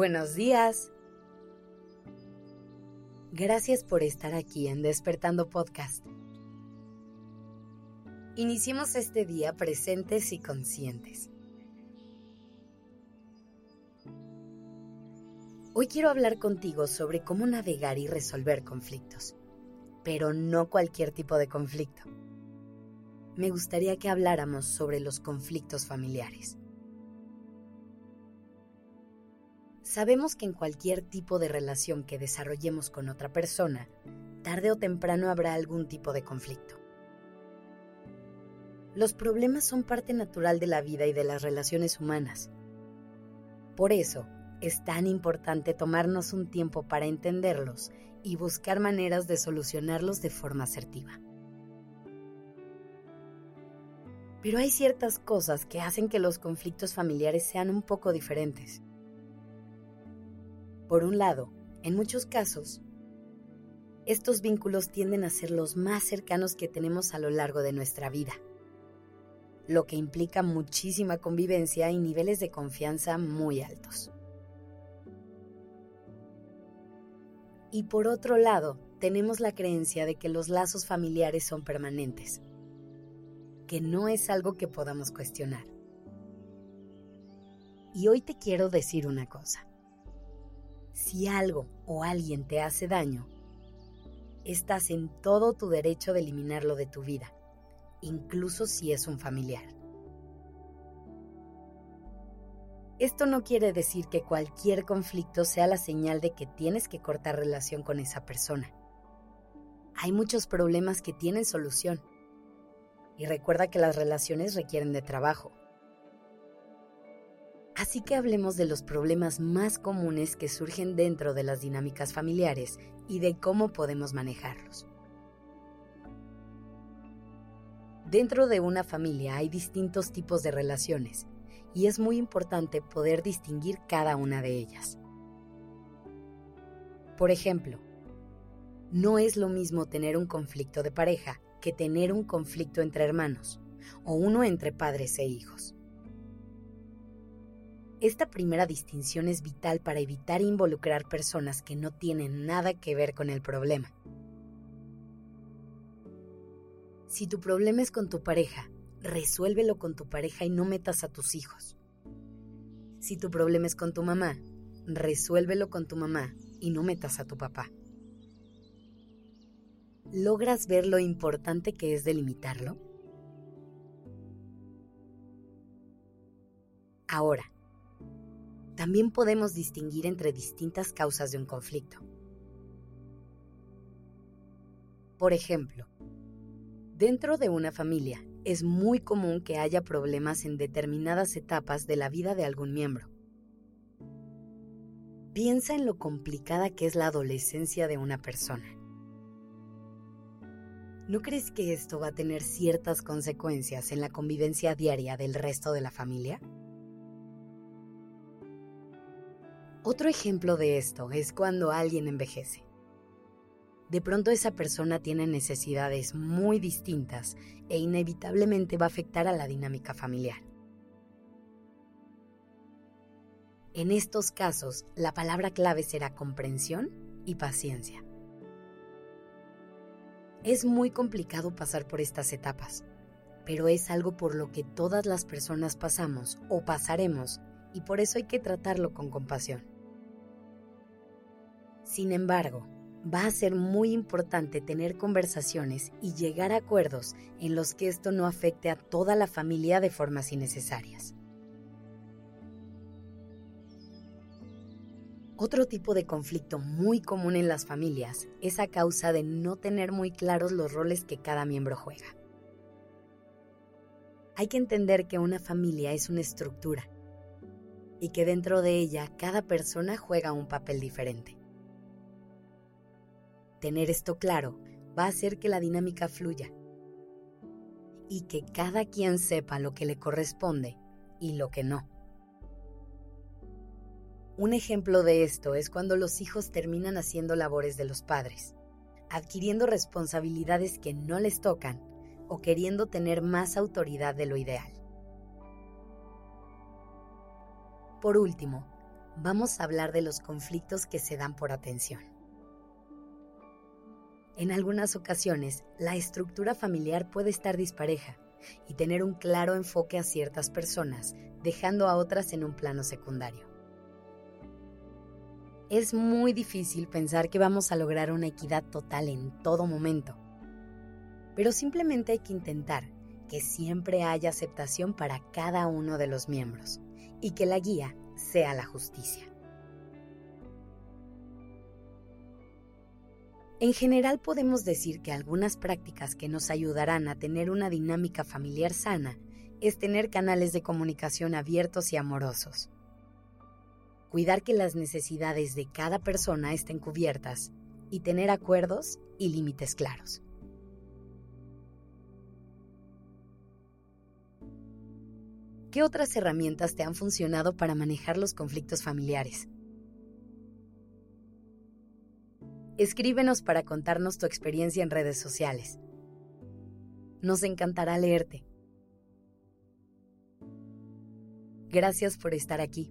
Buenos días. Gracias por estar aquí en Despertando Podcast. Iniciemos este día presentes y conscientes. Hoy quiero hablar contigo sobre cómo navegar y resolver conflictos, pero no cualquier tipo de conflicto. Me gustaría que habláramos sobre los conflictos familiares. Sabemos que en cualquier tipo de relación que desarrollemos con otra persona, tarde o temprano habrá algún tipo de conflicto. Los problemas son parte natural de la vida y de las relaciones humanas. Por eso, es tan importante tomarnos un tiempo para entenderlos y buscar maneras de solucionarlos de forma asertiva. Pero hay ciertas cosas que hacen que los conflictos familiares sean un poco diferentes. Por un lado, en muchos casos, estos vínculos tienden a ser los más cercanos que tenemos a lo largo de nuestra vida, lo que implica muchísima convivencia y niveles de confianza muy altos. Y por otro lado, tenemos la creencia de que los lazos familiares son permanentes, que no es algo que podamos cuestionar. Y hoy te quiero decir una cosa. Si algo o alguien te hace daño, estás en todo tu derecho de eliminarlo de tu vida, incluso si es un familiar. Esto no quiere decir que cualquier conflicto sea la señal de que tienes que cortar relación con esa persona. Hay muchos problemas que tienen solución. Y recuerda que las relaciones requieren de trabajo. Así que hablemos de los problemas más comunes que surgen dentro de las dinámicas familiares y de cómo podemos manejarlos. Dentro de una familia hay distintos tipos de relaciones y es muy importante poder distinguir cada una de ellas. Por ejemplo, no es lo mismo tener un conflicto de pareja que tener un conflicto entre hermanos o uno entre padres e hijos. Esta primera distinción es vital para evitar involucrar personas que no tienen nada que ver con el problema. Si tu problema es con tu pareja, resuélvelo con tu pareja y no metas a tus hijos. Si tu problema es con tu mamá, resuélvelo con tu mamá y no metas a tu papá. ¿Logras ver lo importante que es delimitarlo? Ahora, también podemos distinguir entre distintas causas de un conflicto. Por ejemplo, dentro de una familia es muy común que haya problemas en determinadas etapas de la vida de algún miembro. Piensa en lo complicada que es la adolescencia de una persona. ¿No crees que esto va a tener ciertas consecuencias en la convivencia diaria del resto de la familia? Otro ejemplo de esto es cuando alguien envejece de pronto esa persona tiene necesidades muy distintas e inevitablemente va a afectar a la dinámica familiar. En estos casos, la palabra clave será comprensión y paciencia. Es muy complicado pasar por estas etapas, pero es algo por lo que todas las personas pasamos o pasaremos y por eso hay que tratarlo con compasión. Sin embargo, va a ser muy importante tener conversaciones y llegar a acuerdos en los que esto no afecte a toda la familia de formas innecesarias. Otro tipo de conflicto muy común en las familias es a causa de no tener muy claros los roles que cada miembro juega. Hay que entender que una familia es una estructura y que dentro de ella cada persona juega un papel diferente. Tener esto claro va a hacer que la dinámica fluya y que cada quien sepa lo que le corresponde y lo que no. Un ejemplo de esto es cuando los hijos terminan haciendo labores de los padres, adquiriendo responsabilidades que no les tocan o queriendo tener más autoridad de lo ideal. Por último, vamos a hablar de los conflictos que se dan por atención. En algunas ocasiones, la estructura familiar puede estar dispareja y tener un claro enfoque a ciertas personas, dejando a otras en un plano secundario. Es muy difícil pensar que vamos a lograr una equidad total en todo momento, pero simplemente hay que intentar que siempre haya aceptación para cada uno de los miembros y que la guía sea la justicia. En general podemos decir que algunas prácticas que nos ayudarán a tener una dinámica familiar sana es tener canales de comunicación abiertos y amorosos. Cuidar que las necesidades de cada persona estén cubiertas y tener acuerdos y límites claros. ¿Qué otras herramientas te han funcionado para manejar los conflictos familiares? Escríbenos para contarnos tu experiencia en redes sociales. Nos encantará leerte. Gracias por estar aquí.